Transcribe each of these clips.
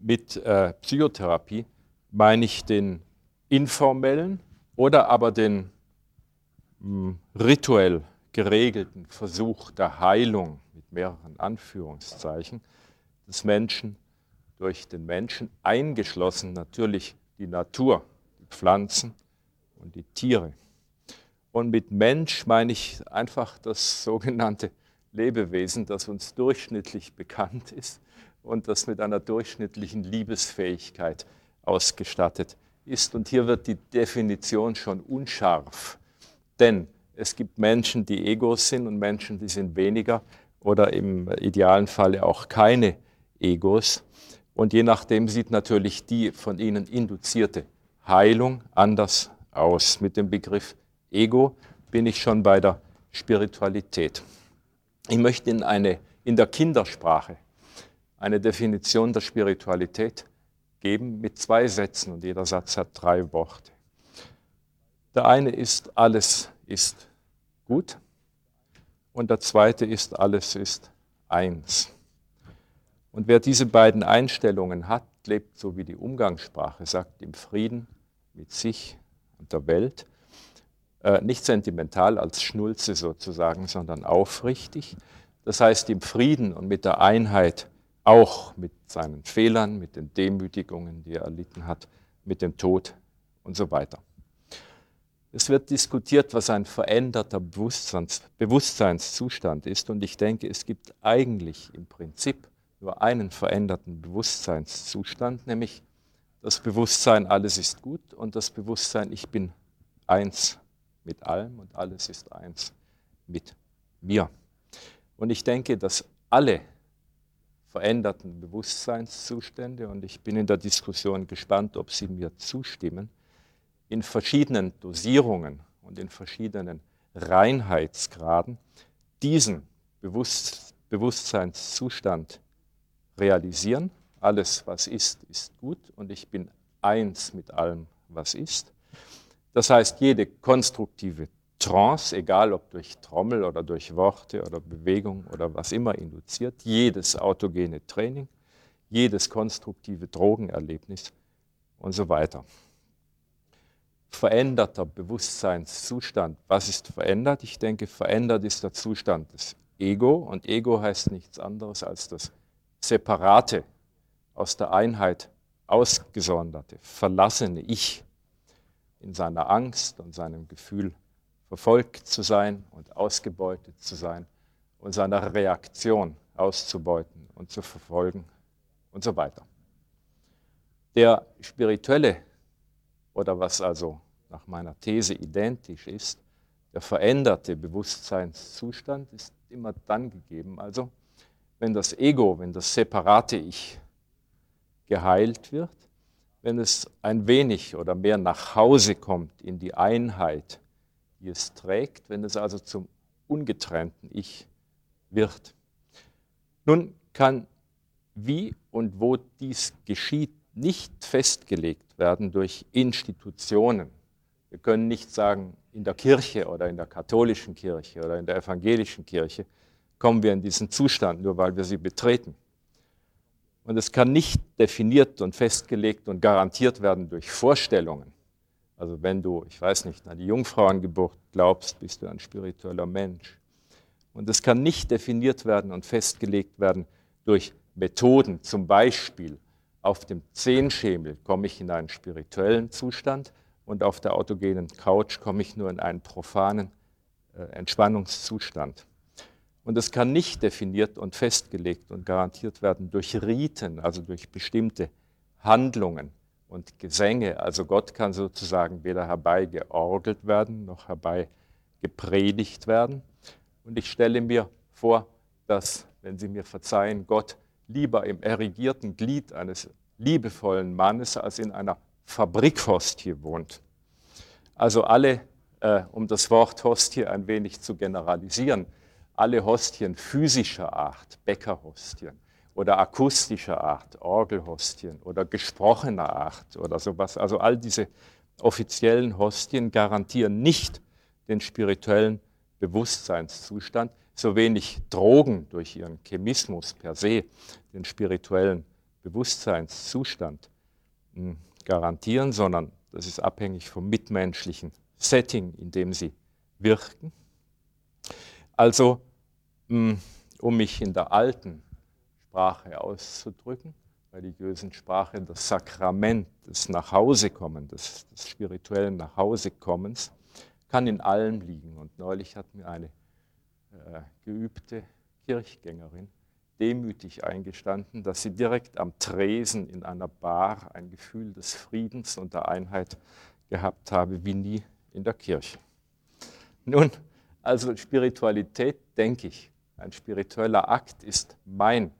mit äh, Psychotherapie meine ich den informellen oder aber den mh, hm, rituell geregelten Versuch der Heilung mit mehreren Anführungszeichen des Menschen durch den Menschen, eingeschlossen natürlich die Natur, die Pflanzen und die Tiere. Und mit Mensch meine ich einfach das sogenannte Lebewesen, das uns durchschnittlich bekannt ist und das mit einer durchschnittlichen Liebesfähigkeit ausgestattet ist. Und hier wird die Definition schon unscharf, denn es gibt Menschen, die Egos sind und Menschen, die sind weniger oder im idealen Falle auch keine Egos. Und je nachdem sieht natürlich die von ihnen induzierte Heilung anders aus. Mit dem Begriff Ego bin ich schon bei der Spiritualität. Ich möchte in, eine, in der Kindersprache eine Definition der Spiritualität geben mit zwei Sätzen und jeder Satz hat drei Worte. Der eine ist, alles ist gut und der zweite ist, alles ist eins. Und wer diese beiden Einstellungen hat, lebt so wie die Umgangssprache sagt, im Frieden mit sich und der Welt. Äh, nicht sentimental als Schnulze sozusagen, sondern aufrichtig. Das heißt im Frieden und mit der Einheit auch mit seinen Fehlern, mit den Demütigungen, die er erlitten hat, mit dem Tod und so weiter. Es wird diskutiert, was ein veränderter Bewusstseins, Bewusstseinszustand ist und ich denke, es gibt eigentlich im Prinzip nur einen veränderten Bewusstseinszustand, nämlich das Bewusstsein, alles ist gut und das Bewusstsein, ich bin eins mit allem und alles ist eins mit mir. Und ich denke, dass alle veränderten Bewusstseinszustände, und ich bin in der Diskussion gespannt, ob Sie mir zustimmen, in verschiedenen Dosierungen und in verschiedenen Reinheitsgraden diesen Bewusst Bewusstseinszustand realisieren. Alles, was ist, ist gut und ich bin eins mit allem, was ist. Das heißt, jede konstruktive Trance, egal ob durch Trommel oder durch Worte oder Bewegung oder was immer induziert, jedes autogene Training, jedes konstruktive Drogenerlebnis und so weiter. Veränderter Bewusstseinszustand. Was ist verändert? Ich denke, verändert ist der Zustand des Ego und Ego heißt nichts anderes als das separate, aus der Einheit ausgesonderte, verlassene Ich in seiner Angst und seinem Gefühl verfolgt zu sein und ausgebeutet zu sein und seiner Reaktion auszubeuten und zu verfolgen und so weiter. Der spirituelle oder was also nach meiner These identisch ist, der veränderte Bewusstseinszustand ist immer dann gegeben, also wenn das Ego, wenn das separate Ich geheilt wird, wenn es ein wenig oder mehr nach Hause kommt in die Einheit die es trägt, wenn es also zum ungetrennten Ich wird. Nun kann wie und wo dies geschieht, nicht festgelegt werden durch Institutionen. Wir können nicht sagen, in der Kirche oder in der katholischen Kirche oder in der evangelischen Kirche kommen wir in diesen Zustand, nur weil wir sie betreten. Und es kann nicht definiert und festgelegt und garantiert werden durch Vorstellungen. Also wenn du, ich weiß nicht, an die Jungfrauengeburt glaubst, bist du ein spiritueller Mensch. Und es kann nicht definiert werden und festgelegt werden durch Methoden, zum Beispiel auf dem Zehnschemel komme ich in einen spirituellen Zustand und auf der autogenen Couch komme ich nur in einen profanen äh, Entspannungszustand. Und es kann nicht definiert und festgelegt und garantiert werden durch Riten, also durch bestimmte Handlungen, und Gesänge. Also Gott kann sozusagen weder herbeigeorgelt werden noch herbeigepredigt werden. Und ich stelle mir vor, dass, wenn Sie mir verzeihen, Gott lieber im erigierten Glied eines liebevollen Mannes als in einer Fabrikhostie wohnt. Also alle, äh, um das Wort Hostie ein wenig zu generalisieren, alle Hostien physischer Art, Bäckerhostien, oder akustischer Art, Orgelhostien oder gesprochener Art oder sowas. Also all diese offiziellen Hostien garantieren nicht den spirituellen Bewusstseinszustand, so wenig Drogen durch ihren Chemismus per se den spirituellen Bewusstseinszustand hm, garantieren, sondern das ist abhängig vom mitmenschlichen Setting, in dem sie wirken. Also, hm, um mich in der alten Sprache auszudrücken, religiösen Sprache, das Sakrament des Nachhausekommens, des, spirituellen Nachhausekommens, kann in allem liegen. Und neulich hat mir eine äh, geübte Kirchgängerin demütig eingestanden, dass sie direkt am Tresen in einer Bar ein Gefühl des Friedens und der Einheit gehabt habe, wie nie in der Kirche. Nun, also Spiritualität, denke ich, ein spiritueller Akt ist mein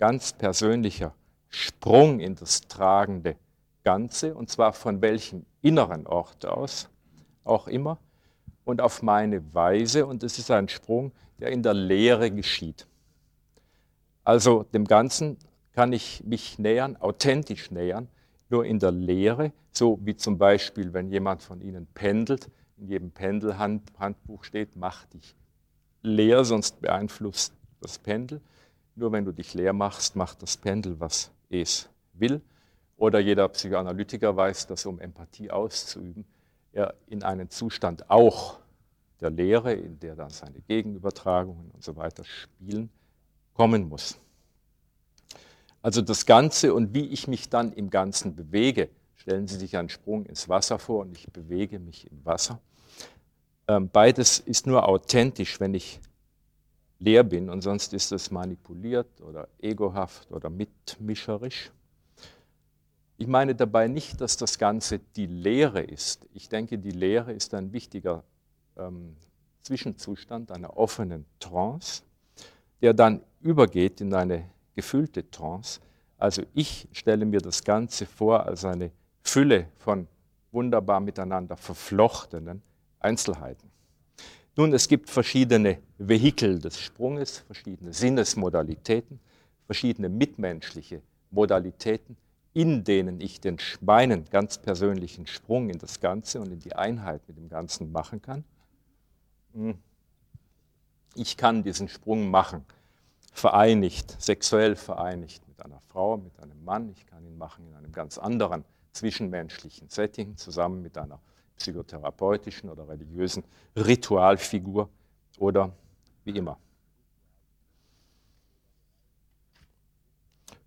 ganz persönlicher Sprung in das tragende Ganze, und zwar von welchem inneren Ort aus auch immer und auf meine Weise, und es ist ein Sprung, der in der Lehre geschieht. Also dem Ganzen kann ich mich nähern, authentisch nähern, nur in der Lehre, so wie zum Beispiel, wenn jemand von Ihnen pendelt, in jedem Pendelhandbuch steht, mach dich leer, sonst beeinflusst das Pendel. Nur wenn du dich leer machst, macht das Pendel, was es will. Oder jeder Psychoanalytiker weiß, dass um Empathie auszuüben, er in einen Zustand auch der Lehre, in der dann seine Gegenübertragungen und so weiter spielen, kommen muss. Also das Ganze und wie ich mich dann im Ganzen bewege, stellen Sie sich einen Sprung ins Wasser vor und ich bewege mich im Wasser. Ähm, beides ist nur authentisch, wenn ich leer bin und sonst ist es manipuliert oder egohaft oder mitmischerisch. Ich meine dabei nicht, dass das Ganze die Lehre ist. Ich denke, die Lehre ist ein wichtiger ähm, Zwischenzustand einer offenen Trance, der dann übergeht in eine gefüllte Trance. Also ich stelle mir das Ganze vor als eine Fülle von wunderbar miteinander verflochtenen Einzelheiten. Nun, es gibt verschiedene Vehikel des Sprunges, verschiedene Sinnesmodalitäten, verschiedene mitmenschliche Modalitäten, in denen ich den meinen ganz persönlichen Sprung in das Ganze und in die Einheit mit dem Ganzen machen kann. Hm. Ich kann diesen Sprung machen, vereinigt, sexuell vereinigt mit einer Frau, mit einem Mann. Ich kann ihn machen in einem ganz anderen zwischenmenschlichen Setting, zusammen mit einer psychotherapeutischen oder religiösen Ritualfigur oder wie immer.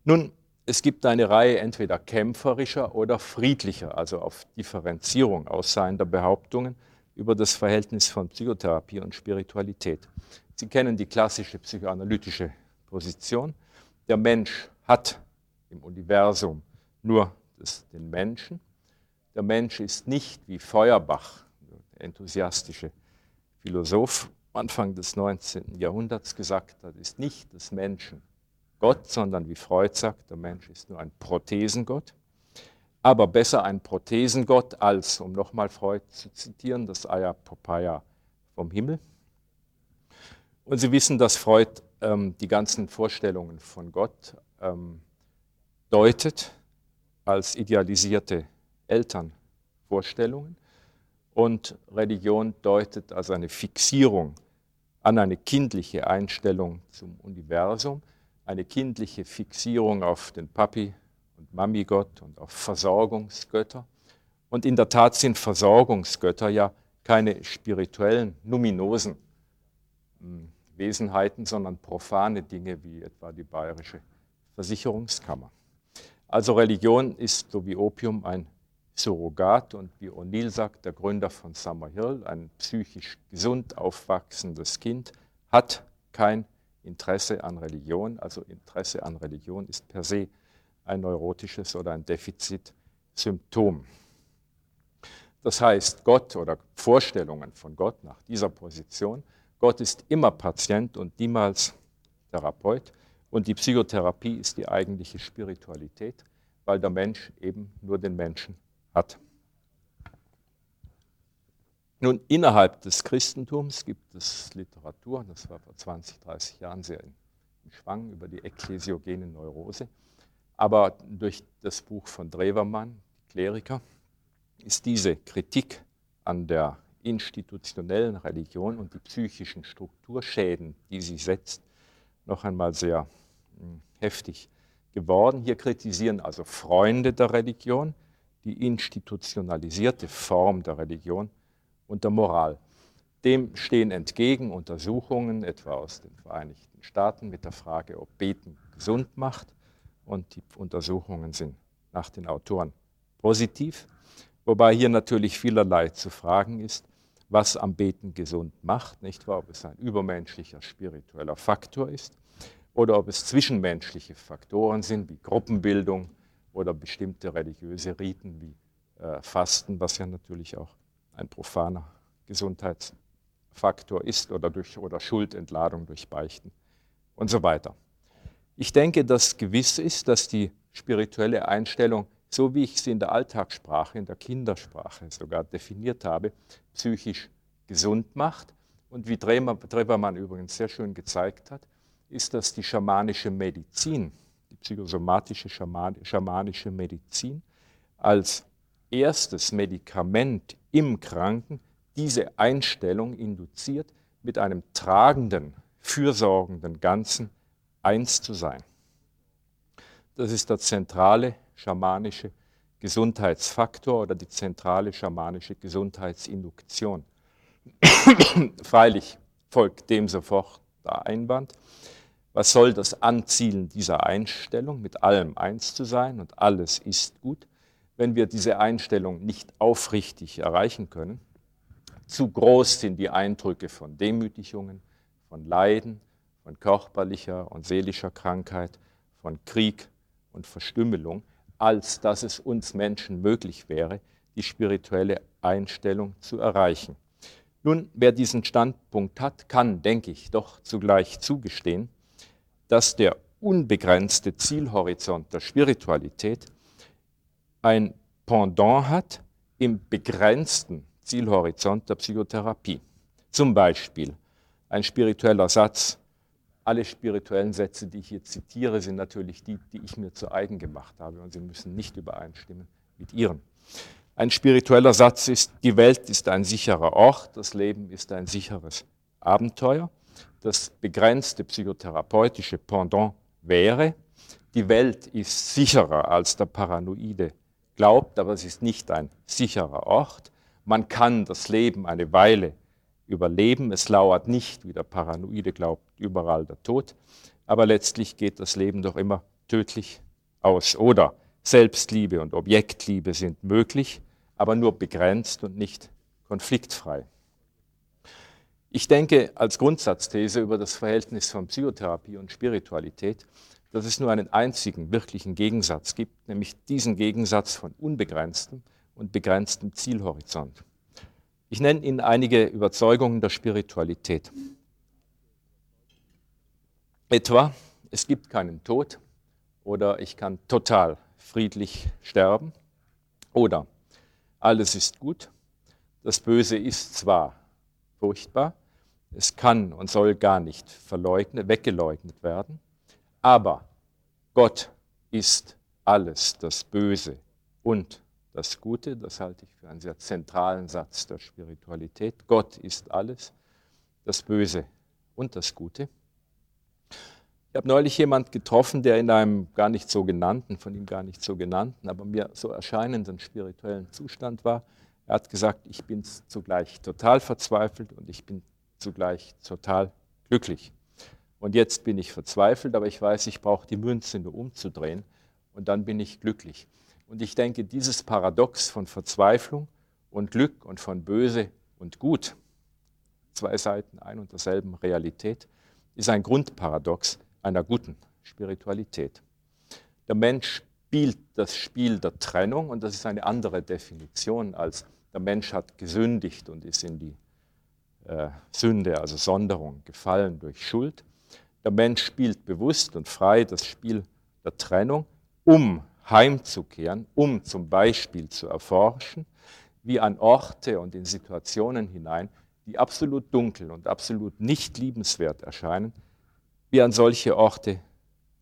Nun, es gibt eine Reihe entweder kämpferischer oder friedlicher, also auf Differenzierung aussehender Behauptungen über das Verhältnis von Psychotherapie und Spiritualität. Sie kennen die klassische psychoanalytische Position. Der Mensch hat im Universum nur das, den Menschen der Mensch ist nicht wie Feuerbach, der enthusiastische Philosoph Anfang des 19. Jahrhunderts gesagt hat, ist nicht des Menschen Gott, sondern wie Freud sagt, der Mensch ist nur ein Prothesengott. Aber besser ein Prothesengott als, um nochmal Freud zu zitieren, das Aya Popaya vom Himmel. Und Sie wissen, dass Freud ähm, die ganzen Vorstellungen von Gott ähm, deutet als idealisierte Elternvorstellungen. Und Religion deutet also eine Fixierung an eine kindliche Einstellung zum Universum, eine kindliche Fixierung auf den Papi und Mami-Gott und auf Versorgungsgötter. Und in der Tat sind Versorgungsgötter ja keine spirituellen, numinosen hm, Wesenheiten, sondern profane Dinge wie etwa die bayerische Versicherungskammer. Also Religion ist so wie Opium ein Surrogat und wie O'Neill sagt, der Gründer von Summerhill, ein psychisch gesund aufwachsendes Kind, hat kein Interesse an Religion. Also Interesse an Religion ist per se ein neurotisches oder ein Defizitsymptom. Das heißt, Gott oder Vorstellungen von Gott nach dieser Position, Gott ist immer Patient und niemals Therapeut und die Psychotherapie ist die eigentliche Spiritualität, weil der Mensch eben nur den Menschen hat. Nun, innerhalb des Christentums gibt es Literatur, das war vor 20, 30 Jahren sehr im Schwang über die ekklesiogene Neurose, aber durch das Buch von Drewermann, Kleriker, ist diese Kritik an der institutionellen Religion und die psychischen Strukturschäden, die sie setzt, noch einmal sehr hm, heftig geworden. Hier kritisieren also Freunde der Religion die institutionalisierte Form der Religion und der Moral. Dem stehen entgegen Untersuchungen, etwa aus den Vereinigten Staaten, mit der Frage, ob Beten gesund macht. Und die Untersuchungen sind nach den Autoren positiv, wobei hier natürlich vielerlei zu fragen ist, was am Beten gesund macht, nicht wahr? Ob es ein übermenschlicher spiritueller Faktor ist oder ob es zwischenmenschliche Faktoren sind, wie Gruppenbildung oder bestimmte religiöse Riten wie äh, Fasten, was ja natürlich auch ein profaner Gesundheitsfaktor ist oder, durch, oder Schuldentladung durch Beichten und so weiter. Ich denke, dass gewiss ist, dass die spirituelle Einstellung, so wie ich sie in der Alltagssprache, in der Kindersprache sogar definiert habe, psychisch gesund macht. Und wie Drebermann übrigens sehr schön gezeigt hat, ist, dass die schamanische Medizin, psychosomatische schamanische Medizin, als erstes Medikament im Kranken diese Einstellung induziert, mit einem tragenden, fürsorgenden Ganzen eins zu sein. Das ist der zentrale schamanische Gesundheitsfaktor oder die zentrale schamanische Gesundheitsinduktion. Freilich folgt dem sofort der Einwand, was soll das Anzielen dieser Einstellung, mit allem eins zu sein und alles ist gut, wenn wir diese Einstellung nicht aufrichtig erreichen können? Zu groß sind die Eindrücke von Demütigungen, von Leiden, von körperlicher und seelischer Krankheit, von Krieg und Verstümmelung, als dass es uns Menschen möglich wäre, die spirituelle Einstellung zu erreichen. Nun, wer diesen Standpunkt hat, kann, denke ich, doch zugleich zugestehen, dass der unbegrenzte Zielhorizont der Spiritualität ein Pendant hat im begrenzten Zielhorizont der Psychotherapie. Zum Beispiel ein spiritueller Satz. Alle spirituellen Sätze, die ich hier zitiere, sind natürlich die, die ich mir zu eigen gemacht habe und sie müssen nicht übereinstimmen mit ihren. Ein spiritueller Satz ist, die Welt ist ein sicherer Ort, das Leben ist ein sicheres Abenteuer das begrenzte psychotherapeutische Pendant wäre, die Welt ist sicherer als der Paranoide glaubt, aber es ist nicht ein sicherer Ort. Man kann das Leben eine Weile überleben. Es lauert nicht, wie der Paranoide glaubt, überall der Tod. Aber letztlich geht das Leben doch immer tödlich aus. Oder Selbstliebe und Objektliebe sind möglich, aber nur begrenzt und nicht konfliktfrei. Ich denke als Grundsatzthese über das Verhältnis von Psychotherapie und Spiritualität, dass es nur einen einzigen wirklichen Gegensatz gibt, nämlich diesen Gegensatz von unbegrenztem und begrenztem Zielhorizont. Ich nenne Ihnen einige Überzeugungen der Spiritualität. Etwa, es gibt keinen Tod oder ich kann total friedlich sterben oder alles ist gut, das Böse ist zwar furchtbar, es kann und soll gar nicht verleugnet, weggeleugnet werden. Aber Gott ist alles, das Böse und das Gute. Das halte ich für einen sehr zentralen Satz der Spiritualität. Gott ist alles, das Böse und das Gute. Ich habe neulich jemand getroffen, der in einem gar nicht so genannten, von ihm gar nicht so genannten, aber mir so erscheinenden spirituellen Zustand war. Er hat gesagt, ich bin zugleich total verzweifelt und ich bin zugleich total glücklich. Und jetzt bin ich verzweifelt, aber ich weiß, ich brauche die Münze nur umzudrehen und dann bin ich glücklich. Und ich denke, dieses Paradox von Verzweiflung und Glück und von Böse und Gut, zwei Seiten ein und derselben Realität, ist ein Grundparadox einer guten Spiritualität. Der Mensch spielt das Spiel der Trennung und das ist eine andere Definition als der Mensch hat gesündigt und ist in die äh, Sünde, also Sonderung, gefallen durch Schuld. Der Mensch spielt bewusst und frei das Spiel der Trennung, um heimzukehren, um zum Beispiel zu erforschen, wie an Orte und in Situationen hinein, die absolut dunkel und absolut nicht liebenswert erscheinen, wie an solche Orte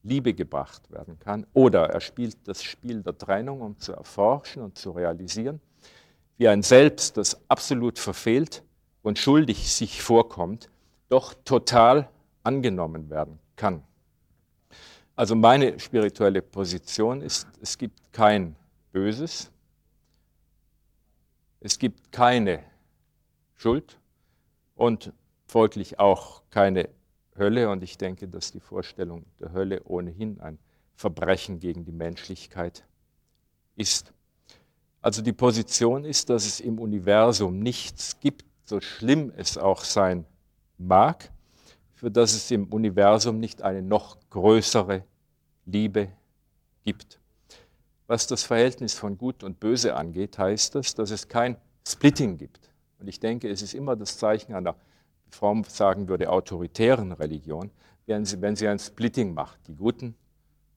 Liebe gebracht werden kann. Oder er spielt das Spiel der Trennung, um zu erforschen und zu realisieren, wie ein Selbst, das absolut verfehlt, und schuldig sich vorkommt, doch total angenommen werden kann. Also meine spirituelle Position ist, es gibt kein Böses, es gibt keine Schuld und folglich auch keine Hölle. Und ich denke, dass die Vorstellung der Hölle ohnehin ein Verbrechen gegen die Menschlichkeit ist. Also die Position ist, dass es im Universum nichts gibt, so schlimm es auch sein mag, für das es im Universum nicht eine noch größere Liebe gibt. Was das Verhältnis von Gut und Böse angeht, heißt das, dass es kein Splitting gibt. Und ich denke, es ist immer das Zeichen einer, wie Fromm sagen würde, autoritären Religion, wenn sie, wenn sie ein Splitting macht, die Guten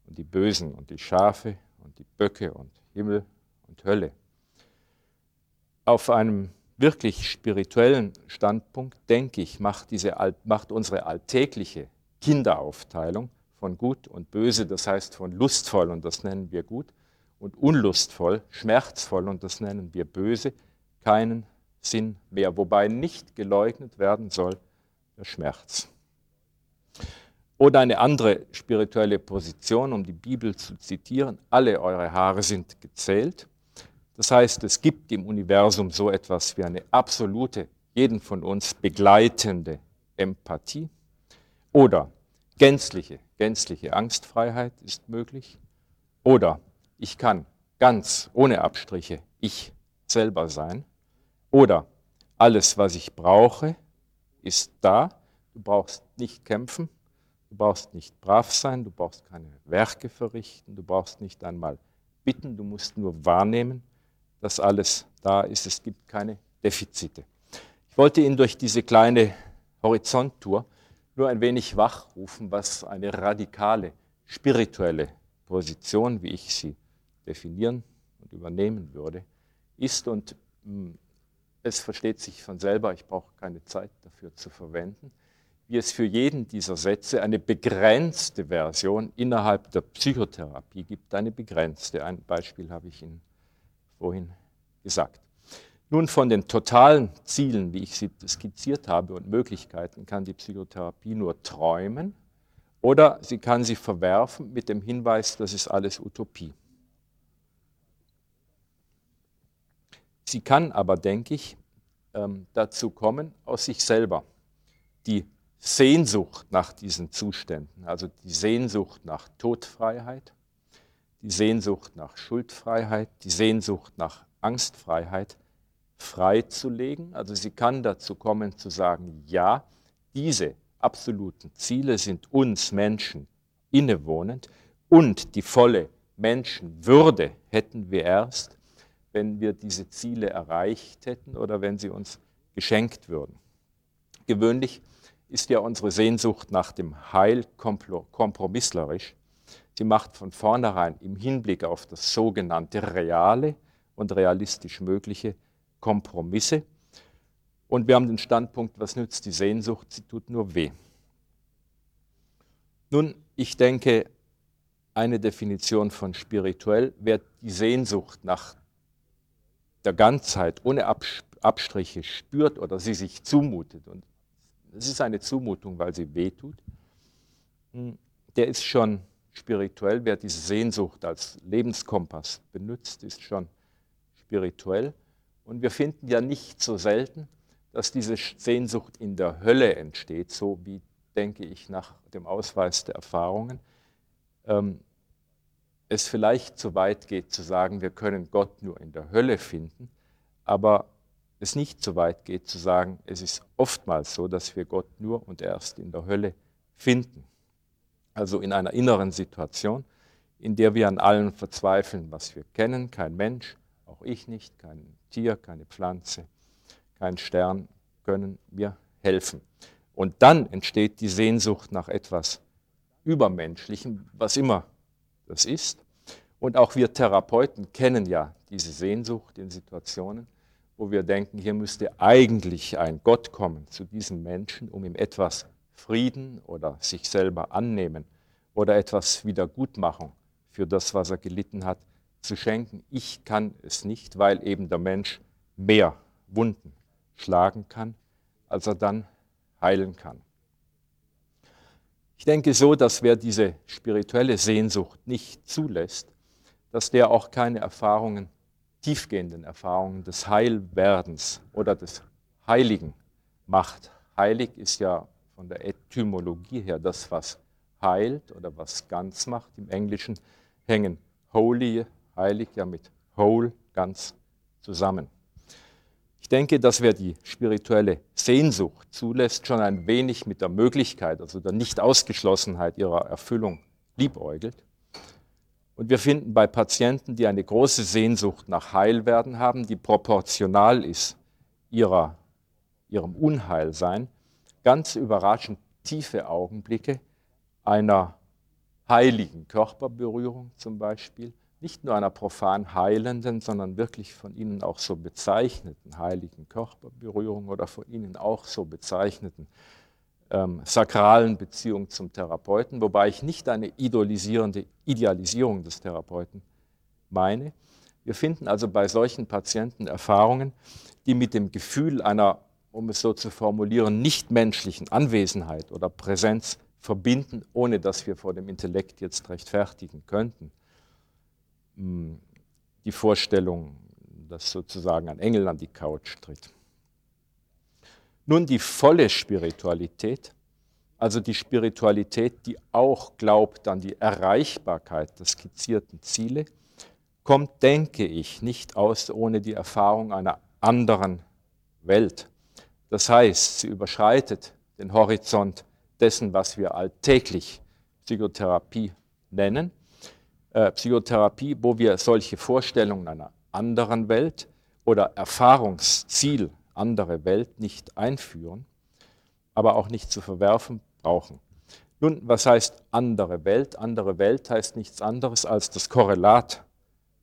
und die Bösen und die Schafe und die Böcke und Himmel und Hölle. Auf einem wirklich spirituellen Standpunkt, denke ich, macht, diese, macht unsere alltägliche Kinderaufteilung von gut und böse, das heißt von lustvoll, und das nennen wir gut, und unlustvoll, schmerzvoll, und das nennen wir böse, keinen Sinn mehr, wobei nicht geleugnet werden soll der Schmerz. Oder eine andere spirituelle Position, um die Bibel zu zitieren, alle eure Haare sind gezählt. Das heißt, es gibt im Universum so etwas wie eine absolute, jeden von uns begleitende Empathie. Oder gänzliche, gänzliche Angstfreiheit ist möglich. Oder ich kann ganz ohne Abstriche ich selber sein. Oder alles, was ich brauche, ist da. Du brauchst nicht kämpfen, du brauchst nicht brav sein, du brauchst keine Werke verrichten, du brauchst nicht einmal bitten, du musst nur wahrnehmen, dass alles da ist. Es gibt keine Defizite. Ich wollte Ihnen durch diese kleine Horizonttour nur ein wenig wachrufen, was eine radikale spirituelle Position, wie ich sie definieren und übernehmen würde, ist. Und hm, es versteht sich von selber, ich brauche keine Zeit dafür zu verwenden, wie es für jeden dieser Sätze eine begrenzte Version innerhalb der Psychotherapie gibt, eine begrenzte. Ein Beispiel habe ich Ihnen vorhin gesagt. Nun von den totalen Zielen, wie ich sie skizziert habe, und Möglichkeiten kann die Psychotherapie nur träumen oder sie kann sie verwerfen mit dem Hinweis, das ist alles Utopie. Sie kann aber, denke ich, ähm, dazu kommen, aus sich selber die Sehnsucht nach diesen Zuständen, also die Sehnsucht nach Todfreiheit, die Sehnsucht nach Schuldfreiheit, die Sehnsucht nach Angstfreiheit freizulegen. Also sie kann dazu kommen zu sagen, ja, diese absoluten Ziele sind uns Menschen innewohnend und die volle Menschenwürde hätten wir erst, wenn wir diese Ziele erreicht hätten oder wenn sie uns geschenkt würden. Gewöhnlich ist ja unsere Sehnsucht nach dem Heil kompromisslerisch. Sie macht von vornherein im Hinblick auf das sogenannte Reale und realistisch Mögliche Kompromisse. Und wir haben den Standpunkt, was nützt die Sehnsucht? Sie tut nur weh. Nun, ich denke, eine Definition von spirituell wäre die Sehnsucht nach der Ganzheit ohne Abstriche spürt oder sie sich zumutet, und es ist eine Zumutung, weil sie wehtut, hm, der ist schon spirituell. Wer diese Sehnsucht als Lebenskompass benutzt, ist schon spirituell. Und wir finden ja nicht so selten, dass diese Sehnsucht in der Hölle entsteht, so wie, denke ich, nach dem Ausweis der Erfahrungen. Ähm, es vielleicht zu weit geht zu sagen, wir können Gott nur in der Hölle finden, aber es nicht zu weit geht zu sagen, es ist oftmals so, dass wir Gott nur und erst in der Hölle finden. Also in einer inneren Situation, in der wir an allem verzweifeln, was wir kennen, kein Mensch, auch ich nicht, kein Tier, keine Pflanze, kein Stern können mir helfen. Und dann entsteht die Sehnsucht nach etwas Übermenschlichem, was immer das ist. Und auch wir Therapeuten kennen ja diese Sehnsucht in Situationen, wo wir denken, hier müsste eigentlich ein Gott kommen zu diesem Menschen, um ihm etwas Frieden oder sich selber annehmen oder etwas Wiedergutmachung für das, was er gelitten hat, zu schenken. Ich kann es nicht, weil eben der Mensch mehr Wunden schlagen kann, als er dann heilen kann. Ich denke so, dass wer diese spirituelle Sehnsucht nicht zulässt, dass der auch keine Erfahrungen, tiefgehenden Erfahrungen des Heilwerdens oder des Heiligen macht. Heilig ist ja von der Etymologie her das, was heilt oder was ganz macht. Im Englischen hängen holy, heilig ja mit whole, ganz zusammen. Ich denke, dass wer die spirituelle Sehnsucht zulässt, schon ein wenig mit der Möglichkeit, also der Nicht-Ausgeschlossenheit ihrer Erfüllung liebäugelt. Und wir finden bei Patienten, die eine große Sehnsucht nach Heilwerden haben, die proportional ist ihrer, ihrem Unheilsein, ganz überraschend tiefe Augenblicke einer heiligen Körperberührung zum Beispiel, nicht nur einer profan heilenden, sondern wirklich von ihnen auch so bezeichneten heiligen Körperberührung oder von ihnen auch so bezeichneten ähm, sakralen Beziehung zum Therapeuten, wobei ich nicht eine idolisierende Idealisierung des Therapeuten meine. Wir finden also bei solchen Patienten Erfahrungen, die mit dem Gefühl einer, um es so zu formulieren, nichtmenschlichen Anwesenheit oder Präsenz verbinden, ohne dass wir vor dem Intellekt jetzt rechtfertigen könnten die Vorstellung, dass sozusagen ein Engel an die Couch tritt. Nun die volle Spiritualität, also die Spiritualität, die auch glaubt an die Erreichbarkeit der skizzierten Ziele, kommt, denke ich, nicht aus ohne die Erfahrung einer anderen Welt. Das heißt, sie überschreitet den Horizont dessen, was wir alltäglich Psychotherapie nennen äh, Psychotherapie, wo wir solche Vorstellungen einer anderen Welt oder Erfahrungsziel andere Welt nicht einführen, aber auch nicht zu verwerfen brauchen. Nun, was heißt andere Welt? Andere Welt heißt nichts anderes als das Korrelat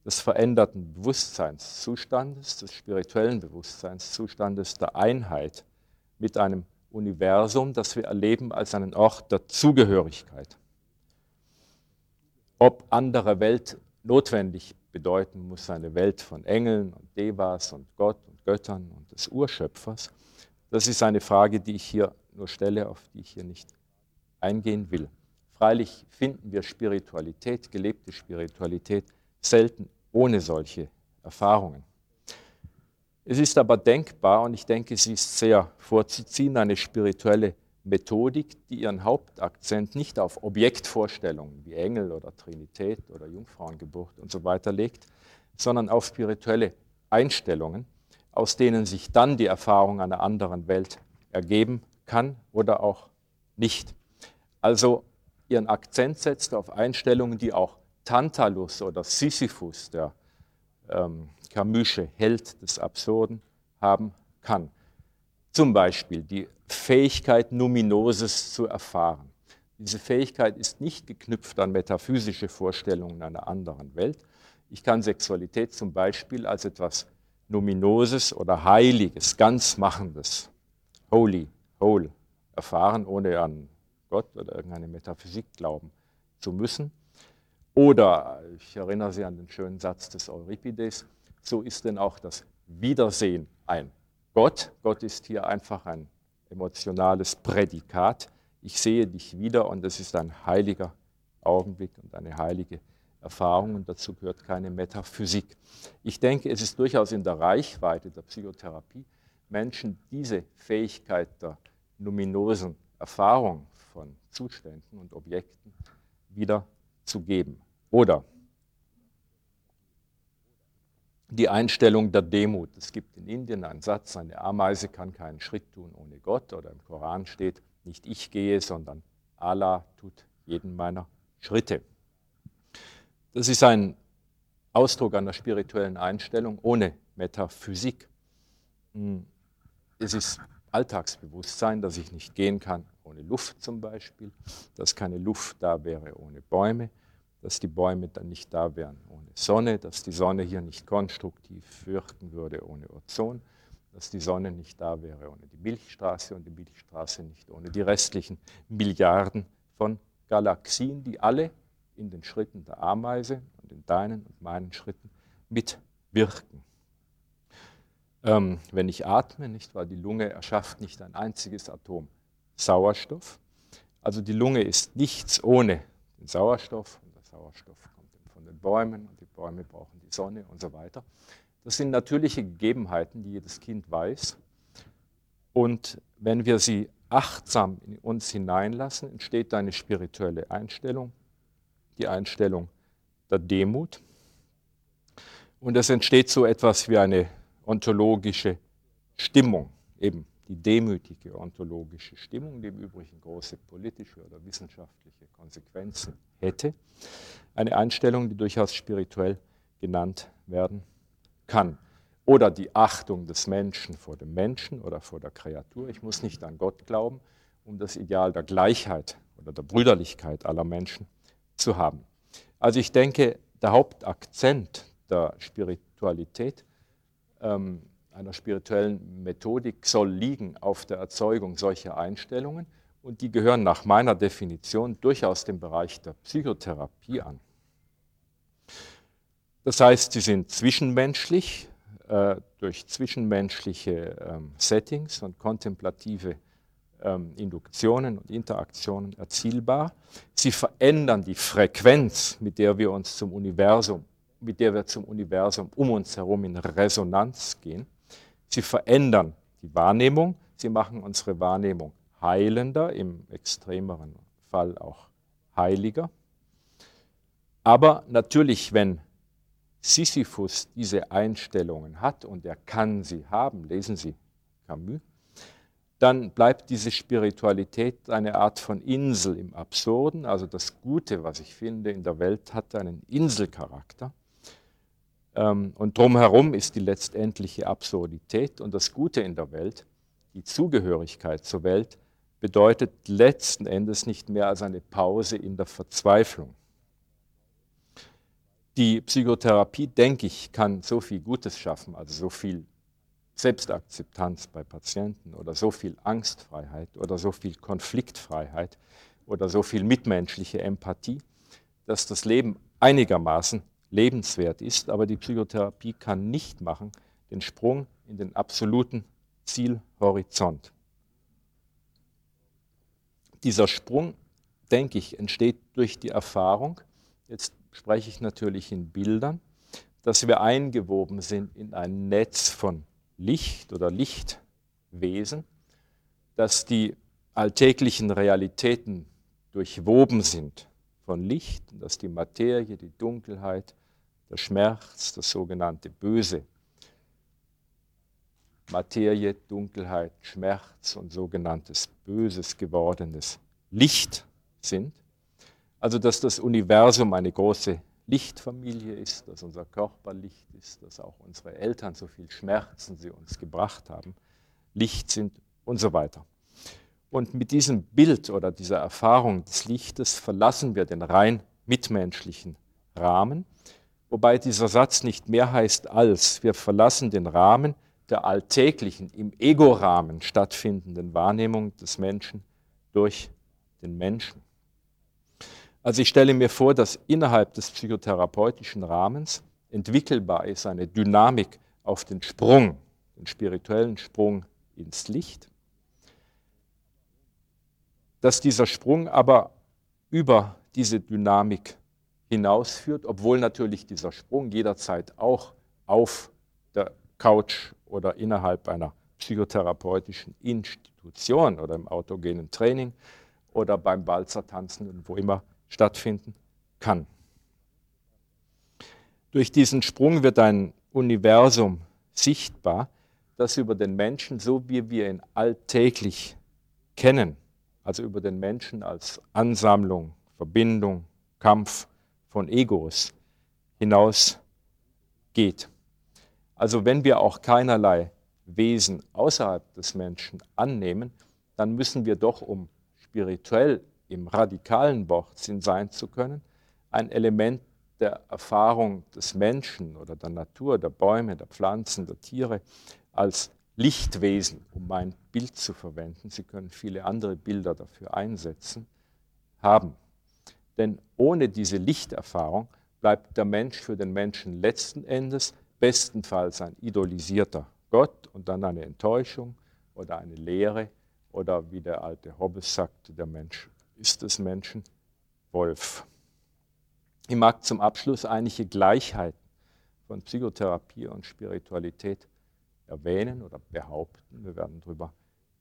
des veränderten Bewusstseinszustandes, des spirituellen Bewusstseinszustandes der Einheit mit einem Universum, das wir erleben als einen Ort der Zugehörigkeit ob andere Welt notwendig bedeuten muss, eine Welt von Engeln und Devas und Gott und Göttern und des Urschöpfers, das ist eine Frage, die ich hier nur stelle, auf die ich hier nicht eingehen will. Freilich finden wir Spiritualität, gelebte Spiritualität, selten ohne solche Erfahrungen. Es ist aber denkbar, und ich denke, sie ist sehr vorzuziehen, eine spirituelle Methodik, die ihren Hauptakzent nicht auf Objektvorstellungen wie Engel oder Trinität oder Jungfrauengeburt und so weiter legt, sondern auf spirituelle Einstellungen, aus denen sich dann die Erfahrung einer anderen Welt ergeben kann oder auch nicht. Also ihren Akzent setzt auf Einstellungen, die auch Tantalus oder Sisyphus, der ähm, Camusche Held des Absurden, haben kann. Zum Beispiel die Fähigkeit, Numinoses zu erfahren. Diese Fähigkeit ist nicht geknüpft an metaphysische Vorstellungen einer anderen Welt. Ich kann Sexualität zum Beispiel als etwas Numinoses oder Heiliges, Ganzmachendes, Holy, Whole erfahren, ohne an Gott oder irgendeine Metaphysik glauben zu müssen. Oder, ich erinnere Sie an den schönen Satz des Euripides, so ist denn auch das Wiedersehen ein Gott. Gott ist hier einfach ein emotionales Prädikat. Ich sehe dich wieder und es ist ein heiliger Augenblick und eine heilige Erfahrung und dazu gehört keine Metaphysik. Ich denke, es ist durchaus in der Reichweite der Psychotherapie, Menschen diese Fähigkeit der luminosen Erfahrung von Zuständen und Objekten wieder zu geben. Oder die Einstellung der Demut. Es gibt in Indien einen Satz, eine Ameise kann keinen Schritt tun ohne Gott oder im Koran steht, nicht ich gehe, sondern Allah tut jeden meiner Schritte. Das ist ein Ausdruck einer spirituellen Einstellung ohne Metaphysik. Hm, es ist Alltagsbewusstsein, dass ich nicht gehen kann ohne Luft zum Beispiel, dass keine Luft da wäre ohne Bäume, dass die Bäume dann nicht da wären ohne Sonne, dass die Sonne hier nicht konstruktiv wirken würde ohne Ozon, dass die Sonne nicht da wäre ohne die Milchstraße und die Milchstraße nicht ohne die restlichen Milliarden von Galaxien, die alle in den Schritten der Ameise und in deinen und meinen Schritten mitwirken. Ähm, wenn ich atme, nicht wahr, die Lunge erschafft nicht ein einziges Atom Sauerstoff, Also die Lunge ist nichts ohne den Sauerstoff und der Sauerstoff kommt von den Bäumen und die Bäume brauchen die Sonne und so weiter. Das sind natürliche Gegebenheiten, die jedes Kind weiß. Und wenn wir sie achtsam in uns hineinlassen, entsteht eine spirituelle Einstellung, die Einstellung der Demut. Und es entsteht so etwas wie eine ontologische Stimmung, eben die demütige ontologische Stimmung, die im Übrigen große politische oder wissenschaftliche Konsequenzen hätte. Eine Einstellung, die durchaus spirituell genannt werden kann. Oder die Achtung des Menschen vor dem Menschen oder vor der Kreatur. Ich muss nicht an Gott glauben, um das Ideal der Gleichheit oder der Brüderlichkeit aller Menschen zu haben. Also ich denke, der Hauptakzent der Spiritualität, ähm, einer spirituellen Methodik, soll liegen auf der Erzeugung solcher Einstellungen und die gehören nach meiner Definition durchaus dem Bereich der Psychotherapie an. Das heißt, sie sind zwischenmenschlich, äh, durch zwischenmenschliche ähm, Settings und kontemplative ähm, Induktionen und Interaktionen erzielbar. Sie verändern die Frequenz, mit der wir uns zum Universum, mit der wir zum Universum um uns herum in Resonanz gehen. Sie verändern die Wahrnehmung, sie machen unsere Wahrnehmung heilender, im extremeren Fall auch heiliger. Aber natürlich, wenn Sisyphus diese Einstellungen hat, und er kann sie haben, lesen Sie Camus, dann bleibt diese Spiritualität eine Art von Insel im Absurden. Also das Gute, was ich finde, in der Welt hat einen Inselcharakter. Ähm, und drumherum ist die letztendliche Absurdität. Und das Gute in der Welt, die Zugehörigkeit zur Welt, bedeutet letzten Endes nicht mehr als eine Pause in der Verzweiflung. Die Psychotherapie, denke ich, kann so viel Gutes schaffen, also so viel Selbstakzeptanz bei Patienten oder so viel Angstfreiheit oder so viel Konfliktfreiheit oder so viel mitmenschliche Empathie, dass das Leben einigermaßen lebenswert ist. Aber die Psychotherapie kann nicht machen den Sprung in den absoluten Zielhorizont. Dieser Sprung, denke ich, entsteht durch die Erfahrung, jetzt spreche ich natürlich in Bildern, dass wir eingewoben sind in ein Netz von Licht oder Lichtwesen, dass die alltäglichen Realitäten durchwoben sind von Licht, dass die Materie, die Dunkelheit, der Schmerz, das sogenannte Böse, Materie, Dunkelheit, Schmerz und sogenanntes Böses gewordenes Licht sind. Also dass das Universum eine große Lichtfamilie ist, dass unser Körper Licht ist, dass auch unsere Eltern so viel Schmerzen sie uns gebracht haben, Licht sind und so weiter. Und mit diesem Bild oder dieser Erfahrung des Lichtes verlassen wir den rein mitmenschlichen Rahmen, wobei dieser Satz nicht mehr heißt als, wir verlassen den Rahmen der alltäglichen, im Ego-Rahmen stattfindenden Wahrnehmung des Menschen durch den Menschen. Also ich stelle mir vor, dass innerhalb des psychotherapeutischen Rahmens entwickelbar ist eine Dynamik auf den Sprung, den spirituellen Sprung ins Licht, dass dieser Sprung aber über diese Dynamik hinausführt, obwohl natürlich dieser Sprung jederzeit auch auf der Couch oder innerhalb einer psychotherapeutischen Institution oder im autogenen Training oder beim Walzertanzen und wo immer stattfinden kann. Durch diesen Sprung wird ein Universum sichtbar, das über den Menschen, so wie wir ihn alltäglich kennen, also über den Menschen als Ansammlung, Verbindung, Kampf von Egos hinausgeht. Also wenn wir auch keinerlei Wesen außerhalb des Menschen annehmen, dann müssen wir doch, um spirituell im radikalen Wortsinn sein zu können, ein Element der Erfahrung des Menschen oder der Natur, der Bäume, der Pflanzen, der Tiere als Lichtwesen, um mein Bild zu verwenden. Sie können viele andere Bilder dafür einsetzen, haben. Denn ohne diese Lichterfahrung bleibt der Mensch für den Menschen letzten Endes bestenfalls ein idolisierter Gott und dann eine Enttäuschung oder eine Lehre oder wie der alte Hobbes sagte, der Mensch ist des Menschen Wolf. Ich mag zum Abschluss einige Gleichheiten von Psychotherapie und Spiritualität erwähnen oder behaupten. Wir werden darüber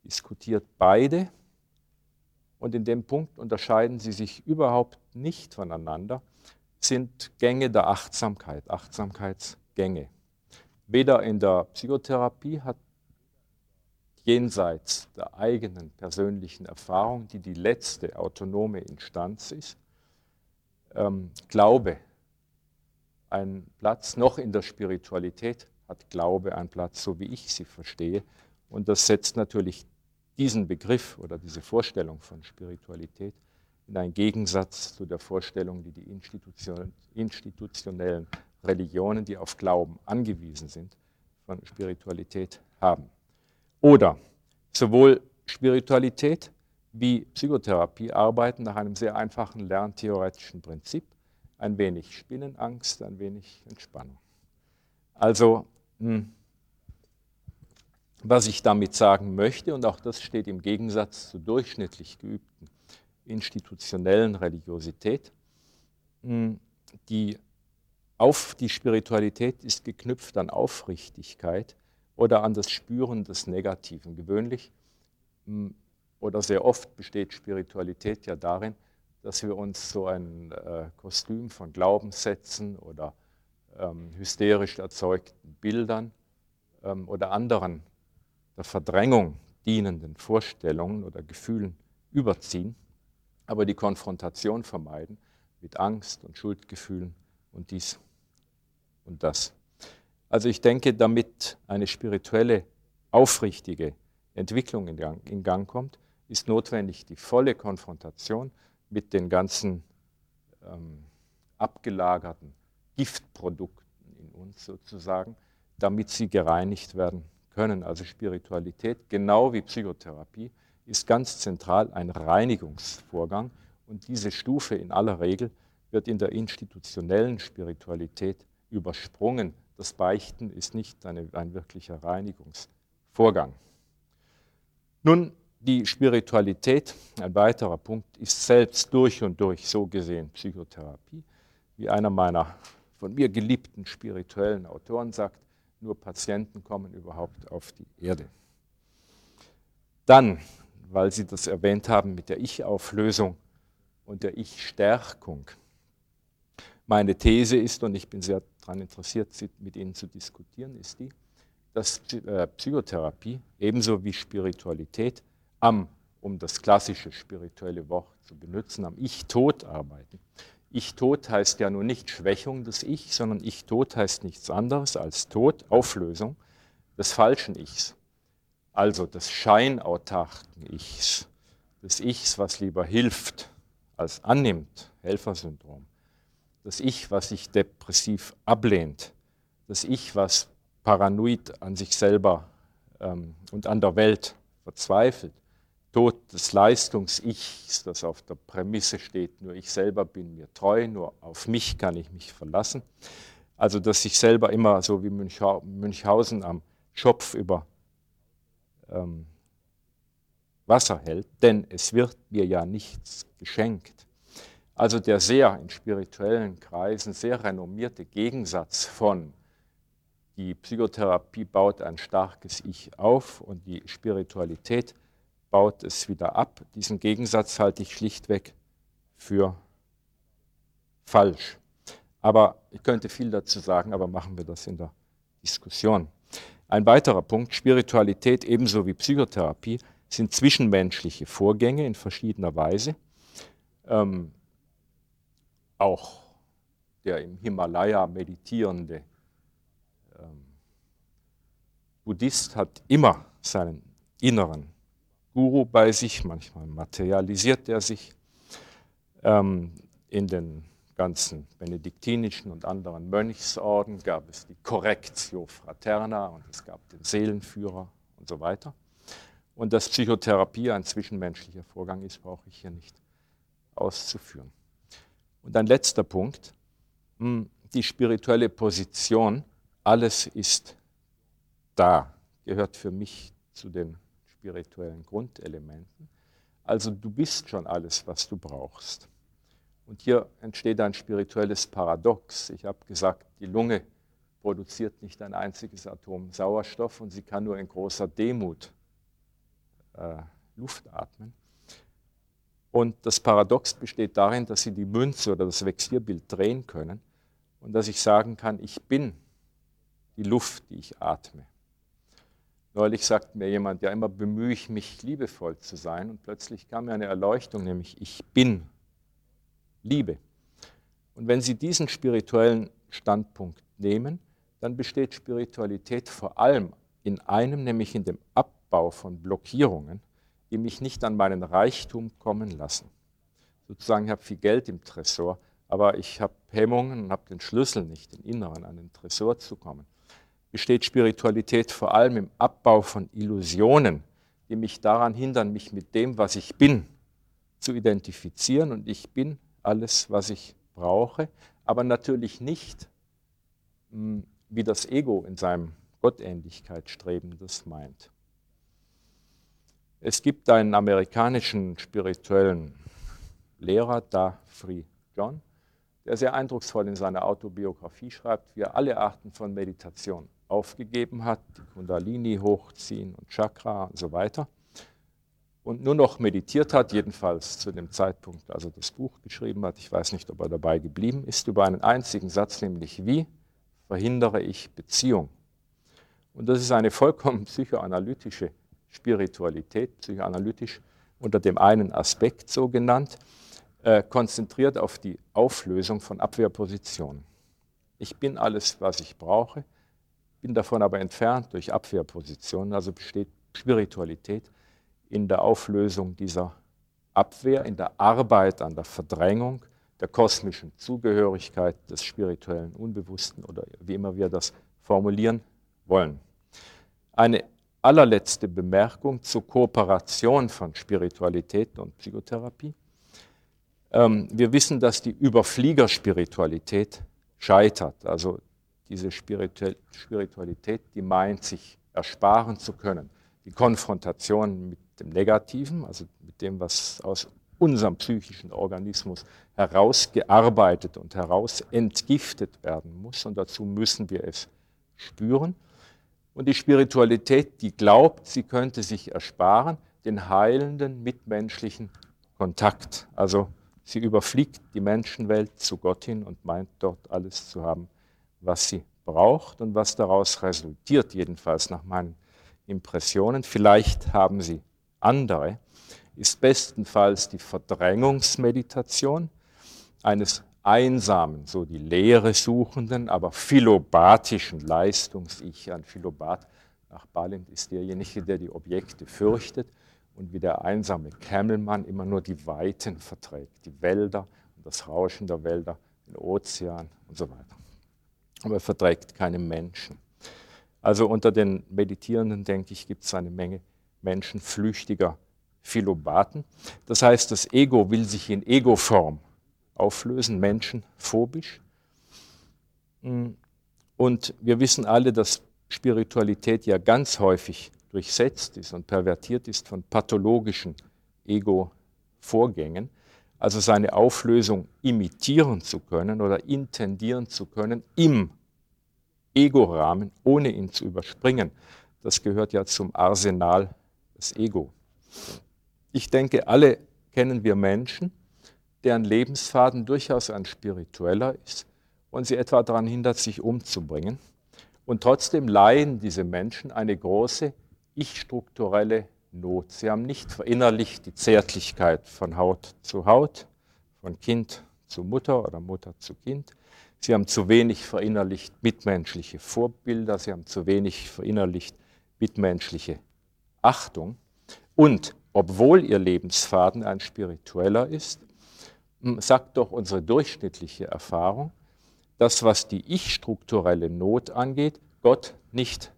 diskutiert. Beide, und in dem Punkt unterscheiden sie sich überhaupt nicht voneinander, sind Gänge der Achtsamkeit, Achtsamkeitsgänge. Weder in der Psychotherapie hat jenseits der eigenen persönlichen Erfahrung, die die letzte autonome Instanz ist, ähm, Glaube einen Platz, noch in der Spiritualität hat Glaube einen Platz, so wie ich sie verstehe. Und das setzt natürlich diesen Begriff oder diese Vorstellung von Spiritualität in einen Gegensatz zu der Vorstellung, die die institutionellen Religionen, die auf Glauben angewiesen sind, von Spiritualität haben. Oder sowohl Spiritualität wie Psychotherapie arbeiten nach einem sehr einfachen lerntheoretischen Prinzip. Ein wenig Spinnenangst, ein wenig Entspannung. Also, hm, was ich damit sagen möchte, und auch das steht im Gegensatz zur durchschnittlich geübten institutionellen Religiosität, hm, die, auf, die Spiritualität ist geknüpft an Aufrichtigkeit oder an das Spüren des Negativen. Gewöhnlich hm, oder sehr oft besteht Spiritualität ja darin, dass wir uns so ein äh, Kostüm von Glaubenssätzen oder ähm, hysterisch erzeugten Bildern ähm, oder anderen der Verdrängung dienenden Vorstellungen oder Gefühlen überziehen, aber die Konfrontation vermeiden mit Angst und Schuldgefühlen und dies und das. Also ich denke, damit eine spirituelle, aufrichtige Entwicklung in Gang, in Gang kommt, ist notwendig die volle Konfrontation mit den ganzen ähm, abgelagerten Giftprodukten in uns sozusagen, damit sie gereinigt werden können. Also Spiritualität, genau wie Psychotherapie, ist ganz zentral ein Reinigungsvorgang und diese Stufe in aller Regel wird in der institutionellen Spiritualität übersprungen. Das Beichten ist nicht eine, ein wirklicher Reinigungsvorgang. Nun, die Spiritualität, ein weiterer Punkt, ist selbst durch und durch so gesehen Psychotherapie. Wie einer meiner von mir geliebten spirituellen Autoren sagt, nur Patienten kommen überhaupt auf die Erde. Dann, weil Sie das erwähnt haben mit der Ich-Auflösung und der Ich-Stärkung. Meine These ist, und ich bin sehr daran interessiert, mit Ihnen zu diskutieren, ist die, dass äh, Psychotherapie ebenso wie Spiritualität am, um das klassische spirituelle Wort zu benutzen, am Ich-Tod arbeiten. Ich-Tod heißt ja nur nicht Schwächung des Ich, sondern Ich-Tod heißt nichts anderes als Tod, Auflösung des falschen Ichs. Also des scheinautarken Ichs, des Ichs, was lieber hilft als annimmt, Helfersyndrom. Das Ich, was sich depressiv ablehnt. Das Ich, was paranoid an sich selber ähm, und an der Welt verzweifelt. Tod des Leistungs-Ichs, das auf der Prämisse steht, nur ich selber bin mir treu, nur auf mich kann ich mich verlassen. Also, dass sich selber immer so wie Münchhausen am Schopf über ähm, Wasser hält, denn es wird mir ja nichts geschenkt. Also der sehr in spirituellen Kreisen sehr renommierte Gegensatz von die Psychotherapie baut ein starkes Ich auf und die Spiritualität baut es wieder ab. Diesen Gegensatz halte ich schlichtweg für falsch. Aber ich könnte viel dazu sagen, aber machen wir das in der Diskussion. Ein weiterer Punkt, Spiritualität ebenso wie Psychotherapie sind zwischenmenschliche Vorgänge in verschiedener Weise. Ähm, auch der im Himalaya meditierende ähm, Buddhist hat immer seinen inneren Guru bei sich, manchmal materialisiert er sich. Ähm, in den ganzen benediktinischen und anderen Mönchsorden gab es die Correctio Fraterna und es gab den Seelenführer und so weiter. Und dass Psychotherapie ein zwischenmenschlicher Vorgang ist, brauche ich hier nicht auszuführen. Und ein letzter Punkt, hm, die spirituelle Position alles ist da, gehört für mich zu den spirituellen Grundelementen. Also du bist schon alles, was du brauchst. Und hier entsteht ein spirituelles Paradox. Ich habe gesagt, die Lunge produziert nicht ein einziges Atom Sauerstoff und sie kann nur in großer Demut äh, Luft atmen. Und das Paradox besteht darin, dass sie die Münze oder das Vexierbild drehen können und dass ich sagen kann, ich bin die Luft, die ich atme. Neulich sagt mir jemand, ja immer bemühe ich mich, liebevoll zu sein und plötzlich kam mir eine Erleuchtung, nämlich ich bin Liebe. Und wenn Sie diesen spirituellen Standpunkt nehmen, dann besteht Spiritualität vor allem in einem, nämlich in dem Abbau von Blockierungen, die mich nicht an meinen Reichtum kommen lassen. Sozusagen, ich habe viel Geld im Tresor, aber ich habe Hemmungen und habe den Schlüssel nicht, den Inneren, an den Tresor zu kommen. Besteht Spiritualität vor allem im Abbau von Illusionen, die mich daran hindern, mich mit dem, was ich bin, zu identifizieren. Und ich bin alles, was ich brauche, aber natürlich nicht, hm, wie das Ego in seinem Gottähnlichkeitsstreben das meint. Es gibt einen amerikanischen spirituellen Lehrer, Da Free John, der sehr eindrucksvoll in seiner Autobiografie schreibt, wie er alle Arten von Meditation aufgegeben hat, die Kundalini hochziehen und Chakra und so weiter, und nur noch meditiert hat, jedenfalls zu dem Zeitpunkt, als er das Buch geschrieben hat, ich weiß nicht, ob er dabei geblieben ist, über einen einzigen Satz, nämlich wie verhindere ich Beziehung. Und das ist eine vollkommen psychoanalytische Spiritualität, psychoanalytisch unter dem einen Aspekt so genannt, äh, konzentriert auf die Auflösung von Abwehrpositionen. Ich bin alles, was ich brauche, bin davon aber entfernt durch Abwehrpositionen, also besteht Spiritualität in der Auflösung dieser Abwehr, in der Arbeit an der Verdrängung der kosmischen Zugehörigkeit des spirituellen Unbewussten oder wie immer wir das formulieren wollen. Eine allerletzte Bemerkung zur Kooperation von Spiritualität und Psychotherapie. Ähm, wir wissen, dass die Überfliegerspiritualität scheitert. Also diese Spiritualität, die meint, sich ersparen zu können. Die Konfrontation mit dem Negativen, also mit dem, was aus unserem psychischen Organismus herausgearbeitet und herausentgiftet werden muss. Und dazu müssen wir es spüren. Und die Spiritualität, die glaubt, sie könnte sich ersparen, den heilenden mitmenschlichen Kontakt. Also sie überfliegt die Menschenwelt zu Gott hin und meint dort alles zu haben, was sie braucht und was daraus resultiert, jedenfalls nach meinen Impressionen. Vielleicht haben sie andere, ist bestenfalls die Verdrängungsmeditation eines einsamen, so die Lehre suchenden, aber philobathischen Leistungs-Ich. Ein Philobath nach Balint ist derjenige, der die Objekte fürchtet und wie der einsame Kämmelmann immer nur die Weiten verträgt, die Wälder und das Rauschen der Wälder, den Ozean und so weiter. Aber er verträgt keine Menschen. Also unter den Meditierenden, denke ich, gibt es eine Menge Menschen flüchtiger Philobaten. Das heißt, das Ego will sich in Ego-Form auflösen, menschenphobisch. Und wir wissen alle, dass Spiritualität ja ganz häufig durchsetzt ist und pervertiert ist von pathologischen Ego-Vorgängen. Also seine Auflösung imitieren zu können oder intendieren zu können im Ego-Rahmen, ohne ihn zu überspringen. Das gehört ja zum Arsenal des Ego. Ich denke, alle kennen wir Menschen, deren Lebensfaden durchaus ein spiritueller ist und sie etwa daran hindert, sich umzubringen. Und trotzdem leiden diese Menschen eine große ich-strukturelle Not. Sie haben nicht verinnerlicht die Zärtlichkeit von Haut zu Haut, von Kind zu Mutter oder Mutter zu Kind. Sie haben zu wenig verinnerlicht mitmenschliche Vorbilder, sie haben zu wenig verinnerlicht mitmenschliche Achtung. Und obwohl ihr Lebensfaden ein spiritueller ist, sagt doch unsere durchschnittliche Erfahrung, dass was die ich-strukturelle Not angeht, Gott nicht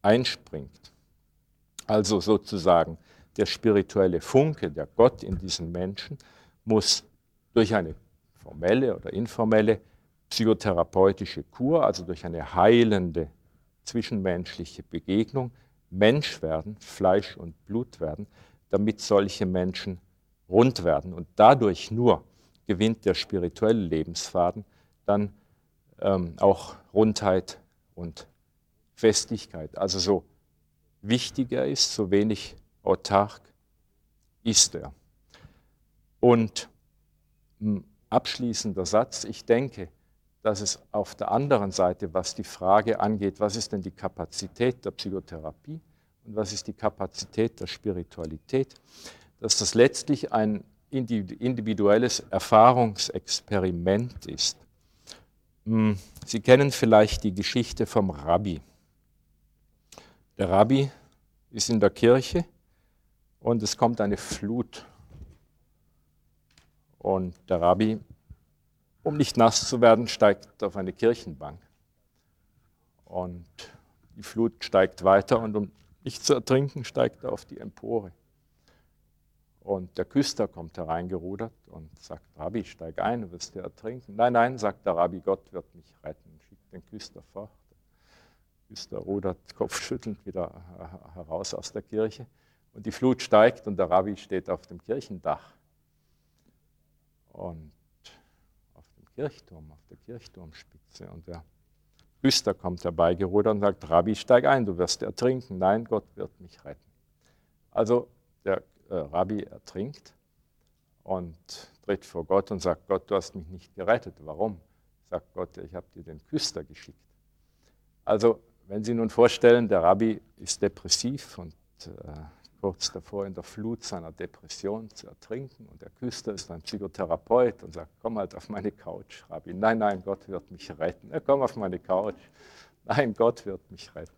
einspringt. Also sozusagen der spirituelle Funke, der Gott in diesen Menschen, muss durch eine formelle oder informelle psychotherapeutische Kur, also durch eine heilende zwischenmenschliche Begegnung, Mensch werden, Fleisch und Blut werden, damit solche Menschen rund werden. Und dadurch nur gewinnt der spirituelle Lebensfaden dann ähm, auch Rundheit und Festigkeit. Also so wichtig er ist, so wenig autark ist er. Und abschließender Satz, ich denke, dass es auf der anderen Seite, was die Frage angeht, was ist denn die Kapazität der Psychotherapie und was ist die Kapazität der Spiritualität, dass das letztlich ein individuelles Erfahrungsexperiment ist. Hm, Sie kennen vielleicht die Geschichte vom Rabbi. Der Rabbi ist in der Kirche und es kommt eine Flut. Und der Rabbi, um nicht nass zu werden, steigt auf eine Kirchenbank. Und die Flut steigt weiter und um nicht zu ertrinken, steigt er auf die Empore. Und der Küster kommt hereingerudert und sagt, Rabbi, steig ein, du wirst dir ertrinken. Nein, nein, sagt der Rabbi, Gott wird mich retten. Schickt den Küster fort. Der Küster rudert kopfschüttelnd wieder heraus aus der Kirche. Und die Flut steigt und der Rabbi steht auf dem Kirchendach. Und auf dem Kirchturm, auf der Kirchturmspitze. Und der Küster kommt herbeigerudert und sagt, Rabbi, steig ein, du wirst ertrinken. Nein, Gott wird mich retten. Also der äh, Rabbi ertrinkt und tritt vor Gott und sagt, Gott, du hast mich nicht gerettet. Warum? Sagt Gott, ich habe dir den Küster geschickt. Also, wenn Sie nun vorstellen, der Rabbi ist depressiv und äh, kurz davor in der Flut seiner Depression zu ertrinken und der Küster ist ein Psychotherapeut und sagt, komm halt auf meine Couch, Rabbi. Nein, nein, Gott wird mich retten. Ja, komm auf meine Couch. Nein, Gott wird mich retten.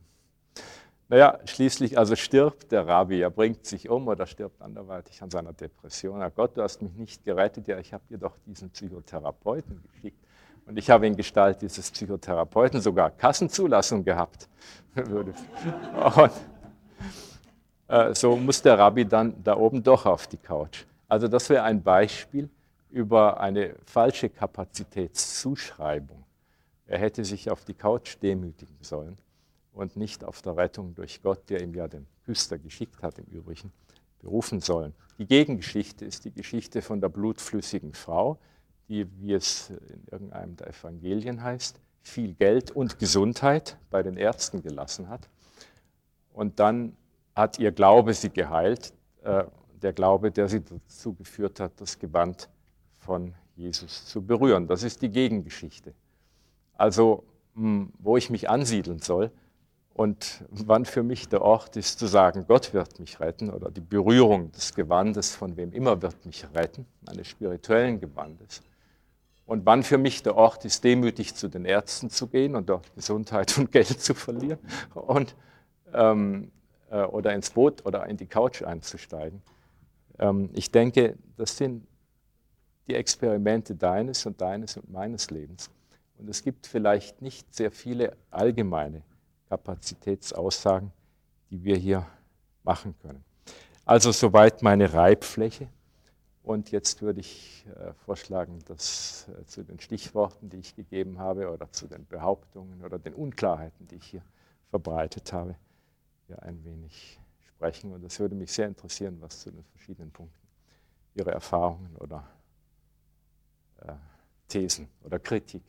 Naja, schließlich also stirbt der Rabbi, er bringt sich um oder stirbt anderweitig an seiner Depression. Herr Gott, du hast mich nicht gerettet, ja, ich habe dir doch diesen Psychotherapeuten geschickt. Und ich habe in Gestalt dieses Psychotherapeuten sogar Kassenzulassung gehabt. Und äh, so muss der Rabbi dann da oben doch auf die Couch. Also das wäre ein Beispiel über eine falsche Kapazitätszuschreibung. Er hätte sich auf die Couch demütigen sollen und nicht auf der Rettung durch Gott, der ihm ja den Küster geschickt hat im Übrigen, berufen sollen. Die Gegengeschichte ist die Geschichte von der blutflüssigen Frau, die, wie es in irgendeinem der Evangelien heißt, viel Geld und Gesundheit bei den Ärzten gelassen hat. Und dann hat ihr Glaube sie geheilt, äh, der Glaube, der sie dazu geführt hat, das Gewand von Jesus zu berühren. Das ist die Gegengeschichte. Also, hm, wo ich mich ansiedeln soll, und wann für mich der Ort ist zu sagen, Gott wird mich retten oder die Berührung des Gewandes von wem immer wird mich retten, eines spirituellen Gewandes. Und wann für mich der Ort ist, demütig zu den Ärzten zu gehen und dort Gesundheit und Geld zu verlieren und, ähm, äh, oder ins Boot oder in die Couch einzusteigen. Ähm, ich denke, das sind die Experimente deines und deines und meines Lebens. Und es gibt vielleicht nicht sehr viele allgemeine Kapazitätsaussagen, die wir hier machen können. Also soweit meine Reibfläche. Und jetzt würde ich äh, vorschlagen, dass äh, zu den Stichworten, die ich gegeben habe, oder zu den Behauptungen oder den Unklarheiten, die ich hier verbreitet habe, wir ein wenig sprechen. Und es würde mich sehr interessieren, was zu den verschiedenen Punkten Ihre Erfahrungen oder äh, Thesen oder Kritik